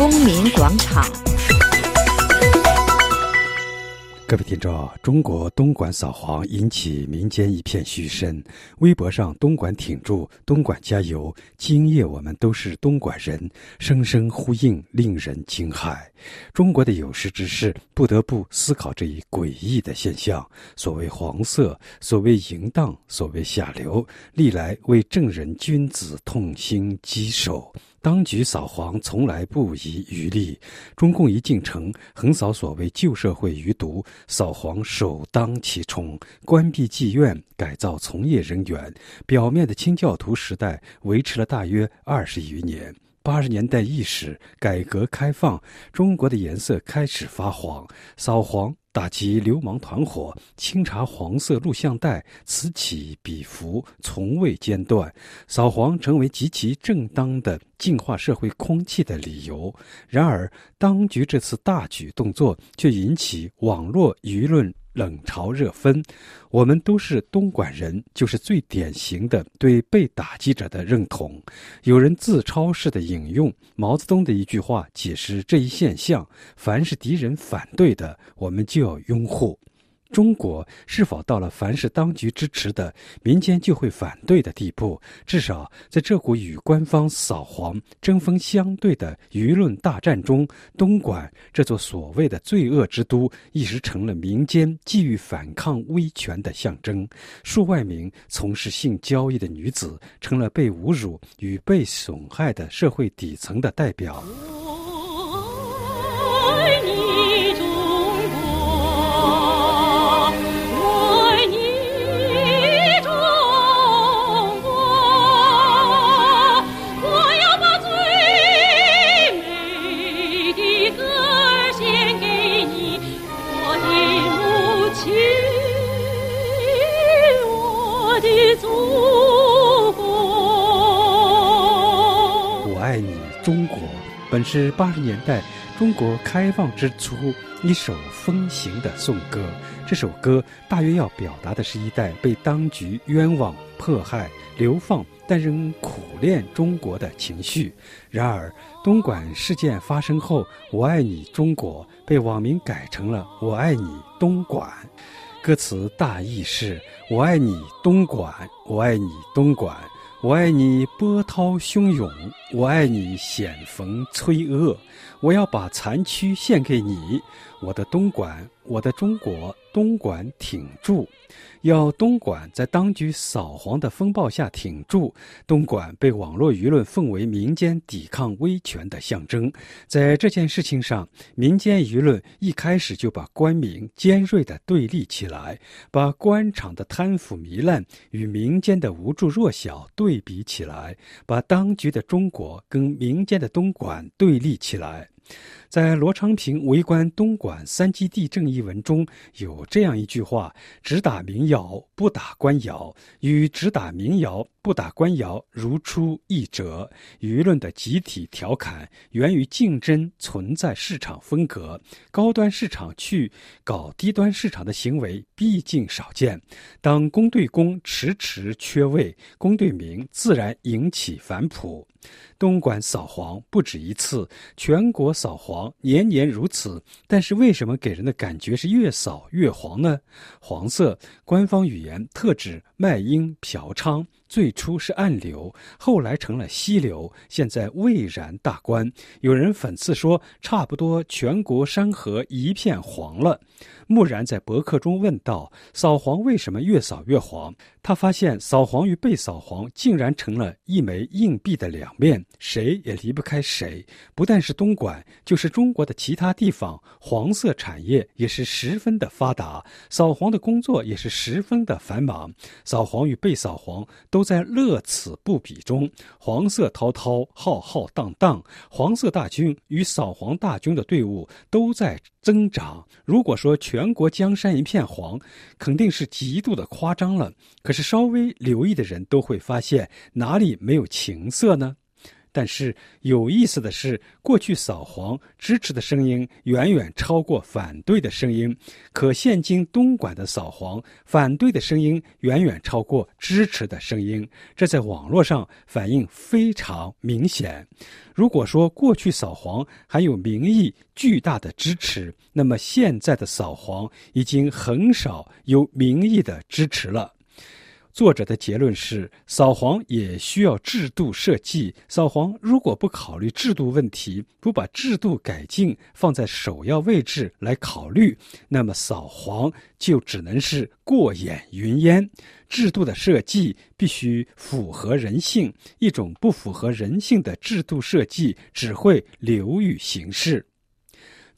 公民广场。各位听众，中国东莞扫黄引起民间一片嘘声。微博上“东莞挺住，东莞加油，今夜我们都是东莞人”，声声呼应，令人惊骇。中国的有识之士不得不思考这一诡异的现象：所谓黄色，所谓淫荡，所谓下流，历来为正人君子痛心疾首。当局扫黄从来不遗余力，中共一进城，横扫所谓旧社会余毒，扫黄首当其冲，关闭妓院，改造从业人员。表面的清教徒时代维持了大约二十余年。八十年代伊始，改革开放，中国的颜色开始发黄，扫黄。打击流氓团伙，清查黄色录像带，此起彼伏，从未间断。扫黄成为极其正当的净化社会空气的理由。然而，当局这次大举动作却引起网络舆论。冷嘲热讽，我们都是东莞人，就是最典型的对被打击者的认同。有人自嘲式的引用毛泽东的一句话，解释这一现象：凡是敌人反对的，我们就要拥护。中国是否到了凡是当局支持的，民间就会反对的地步？至少在这股与官方扫黄针锋相对的舆论大战中，东莞这座所谓的罪恶之都，一时成了民间寄予反抗威权的象征。数万名从事性交易的女子，成了被侮辱与被损害的社会底层的代表。中国本是八十年代中国开放之初一首风行的颂歌。这首歌大约要表达的是一代被当局冤枉、迫害、流放，但仍苦恋中国的情绪。然而，东莞事件发生后，“我爱你，中国”被网民改成了“我爱你，东莞”。歌词大意是：“我爱你，东莞，我爱你，东莞。”我爱你波涛汹涌，我爱你险峰摧恶，我要把残躯献给你，我的东莞，我的中国，东莞挺住。要东莞在当局扫黄的风暴下挺住，东莞被网络舆论奉为民间抵抗威权的象征。在这件事情上，民间舆论一开始就把官民尖锐地对立起来，把官场的贪腐糜烂与民间的无助弱小对比起来，把当局的中国跟民间的东莞对立起来。在罗昌平围观东莞三基地震一文中有这样一句话：“只打民谣，不打官窑，与只打民谣。”不打官窑如出一辙，舆论的集体调侃源于竞争存在市场分隔，高端市场去搞低端市场的行为毕竟少见。当公对公迟迟缺位，公对民自然引起反哺。东莞扫黄不止一次，全国扫黄年年如此，但是为什么给人的感觉是越扫越黄呢？黄色官方语言特指卖淫嫖娼。最初是暗流，后来成了溪流，现在蔚然大观。有人讽刺说：“差不多全国山河一片黄了。”木然在博客中问道：“扫黄为什么越扫越黄？”他发现扫黄与被扫黄竟然成了一枚硬币的两面，谁也离不开谁。不但是东莞，就是中国的其他地方，黄色产业也是十分的发达，扫黄的工作也是十分的繁忙。扫黄与被扫黄都在乐此不彼中，黄色滔滔，浩浩荡荡，黄色大军与扫黄大军的队伍都在增长。如果说全全国江山一片黄，肯定是极度的夸张了。可是稍微留意的人都会发现，哪里没有情色呢？但是有意思的是，过去扫黄支持的声音远远超过反对的声音，可现今东莞的扫黄反对的声音远远超过支持的声音，这在网络上反应非常明显。如果说过去扫黄还有民意巨大的支持，那么现在的扫黄已经很少有民意的支持了。作者的结论是：扫黄也需要制度设计。扫黄如果不考虑制度问题，不把制度改进放在首要位置来考虑，那么扫黄就只能是过眼云烟。制度的设计必须符合人性，一种不符合人性的制度设计只会流于形式。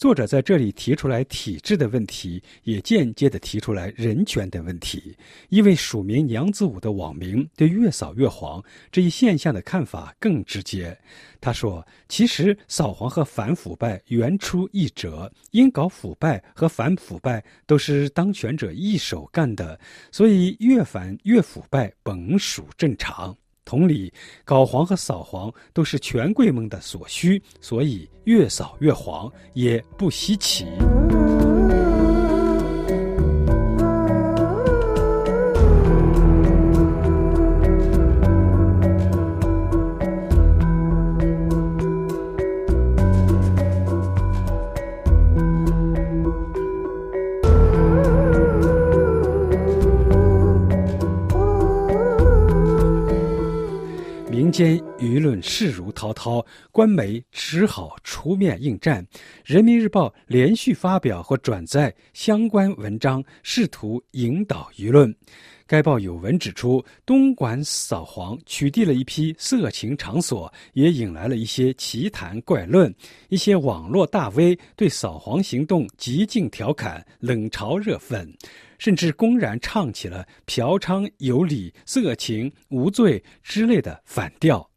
作者在这里提出来体制的问题，也间接的提出来人权的问题。一位署名娘子舞的网民对“越扫越黄”这一现象的看法更直接。他说：“其实扫黄和反腐败原出一辙，因搞腐败和反腐败都是当权者一手干的，所以越反越腐败本属正常。”同理，搞黄和扫黄都是权贵们的所需，所以越扫越黄也不稀奇。势如滔滔，官媒只好出面应战。人民日报连续发表或转载相关文章，试图引导舆论。该报有文指出，东莞扫黄取缔了一批色情场所，也引来了一些奇谈怪论。一些网络大 V 对扫黄行动极尽调侃，冷嘲热讽。甚至公然唱起了嫖娼有理、色情无罪之类的反调。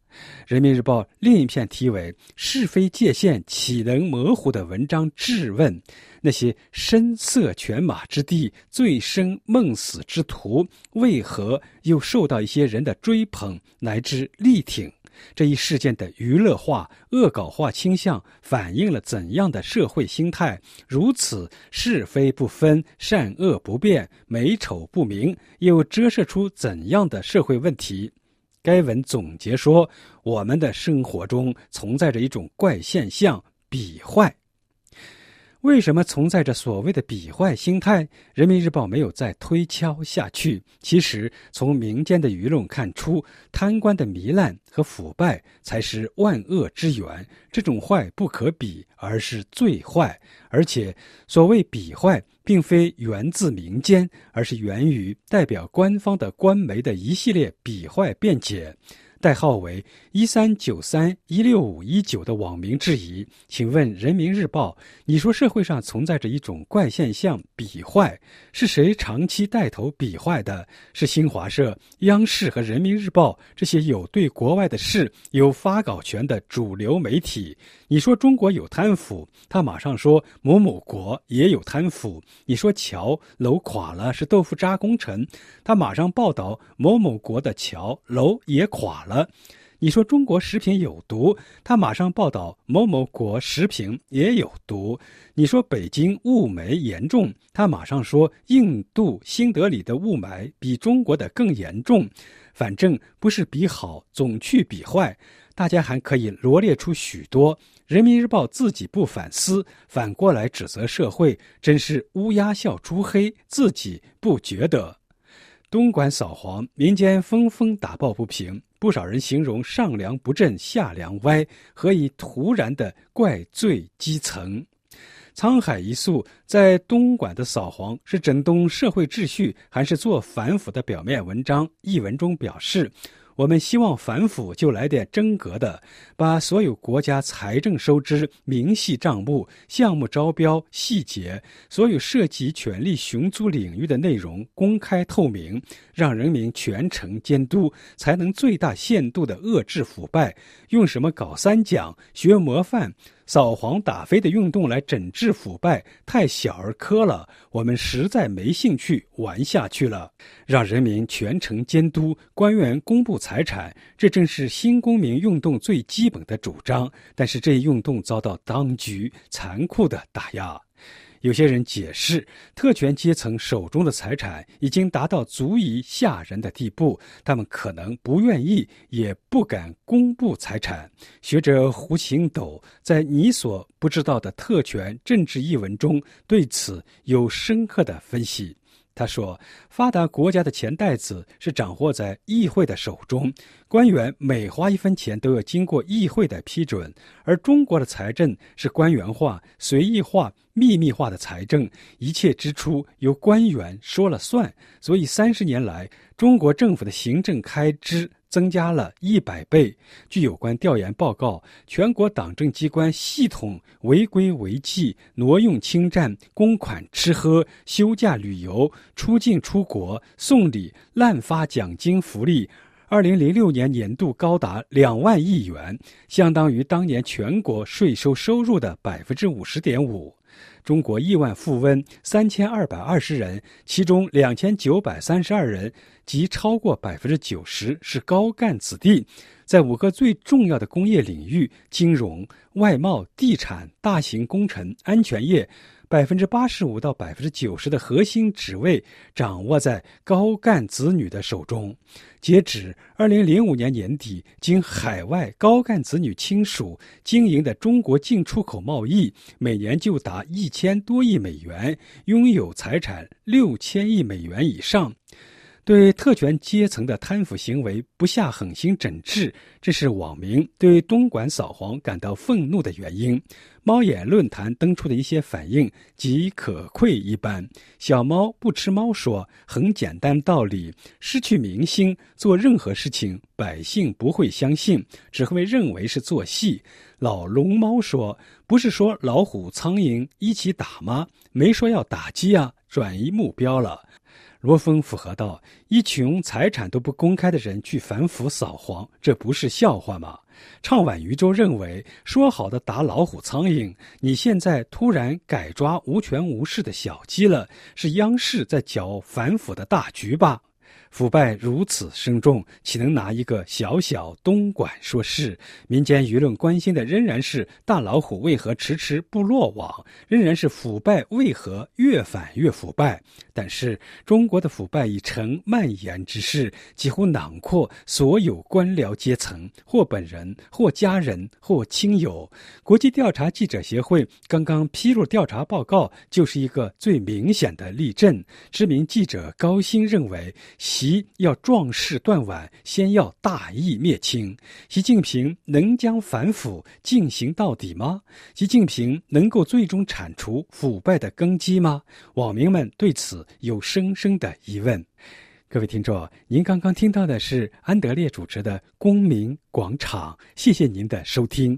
人民日报另一篇题为“是非界限岂能模糊”的文章质问：那些声色犬马之地、醉生梦死之徒，为何又受到一些人的追捧乃至力挺？这一事件的娱乐化、恶搞化倾向，反映了怎样的社会心态？如此是非不分、善恶不辨、美丑不明，又折射出怎样的社会问题？该文总结说：我们的生活中存在着一种怪现象——比坏。为什么存在着所谓的比坏心态？人民日报没有再推敲下去。其实，从民间的舆论看出，贪官的糜烂和腐败才是万恶之源。这种坏不可比，而是最坏。而且，所谓比坏，并非源自民间，而是源于代表官方的官媒的一系列比坏辩解。代号为一三九三一六五一九的网民质疑：“请问人民日报，你说社会上存在着一种怪现象——比坏，是谁长期带头比坏的？是新华社、央视和人民日报这些有对国外的事有发稿权的主流媒体？你说中国有贪腐，他马上说某某国也有贪腐；你说桥楼垮了是豆腐渣工程，他马上报道某某国的桥楼也垮了。”你说中国食品有毒，他马上报道某某国食品也有毒。你说北京雾霾严重，他马上说印度新德里的雾霾比中国的更严重。反正不是比好，总去比坏。大家还可以罗列出许多。人民日报自己不反思，反过来指责社会，真是乌鸦笑猪黑，自己不觉得。东莞扫黄，民间纷纷打抱不平。不少人形容上梁不正下梁歪，何以突然的怪罪基层？沧海一粟，在东莞的扫黄是整顿社会秩序，还是做反腐的表面文章？一文中表示。我们希望反腐就来点真格的，把所有国家财政收支、明细账目、项目招标细节、所有涉及权力寻租领域的内容公开透明，让人民全程监督，才能最大限度地遏制腐败。用什么搞三讲、学模范、扫黄打非的运动来整治腐败太小儿科了，我们实在没兴趣玩下去了。让人民全程监督官员公布财产，这正是新公民运动最基本的主张。但是这一运动遭到当局残酷的打压。有些人解释，特权阶层手中的财产已经达到足以吓人的地步，他们可能不愿意，也不敢公布财产。学者胡行斗在《你所不知道的特权政治》一文中对此有深刻的分析。他说：“发达国家的钱袋子是掌握在议会的手中，官员每花一分钱都要经过议会的批准。而中国的财政是官员化、随意化、秘密化的财政，一切支出由官员说了算。所以三十年来，中国政府的行政开支。”增加了一百倍。据有关调研报告，全国党政机关系统违规违纪、挪用侵占、公款吃喝、休假旅游、出境出国、送礼、滥发奖金福利，二零零六年年度高达两万亿元，相当于当年全国税收收入的百分之五十点五。中国亿万富翁三千二百二十人，其中两千九百三十二人，即超过百分之九十是高干子弟，在五个最重要的工业领域——金融、外贸、地产、大型工程、安全业。百分之八十五到百分之九十的核心职位掌握在高干子女的手中。截止二零零五年年底，经海外高干子女亲属经营的中国进出口贸易，每年就达一千多亿美元，拥有财产六千亿美元以上。对特权阶层的贪腐行为不下狠心整治，这是网民对东莞扫黄感到愤怒的原因。猫眼论坛登出的一些反应即可愧一般。小猫不吃猫说：“很简单道理，失去民心，做任何事情百姓不会相信，只会认为是做戏。”老龙猫说：“不是说老虎、苍蝇一起打吗？没说要打击啊，转移目标了。”罗峰附和道：“一群财产都不公开的人去反腐扫黄，这不是笑话吗？”唱晚渔舟认为，说好的打老虎、苍蝇，你现在突然改抓无权无势的小鸡了，是央视在搅反腐的大局吧？腐败如此深重，岂能拿一个小小东莞说事？民间舆论关心的仍然是大老虎为何迟迟不落网，仍然是腐败为何越反越腐败。但是中国的腐败已成蔓延之势，几乎囊括所有官僚阶层，或本人，或家人，或亲友。国际调查记者协会刚刚披露调查报告，就是一个最明显的例证。知名记者高鑫认为。习要壮士断腕，先要大义灭亲。习近平能将反腐进行到底吗？习近平能够最终铲除腐败的根基吗？网民们对此有深深的疑问。各位听众，您刚刚听到的是安德烈主持的《公民广场》，谢谢您的收听。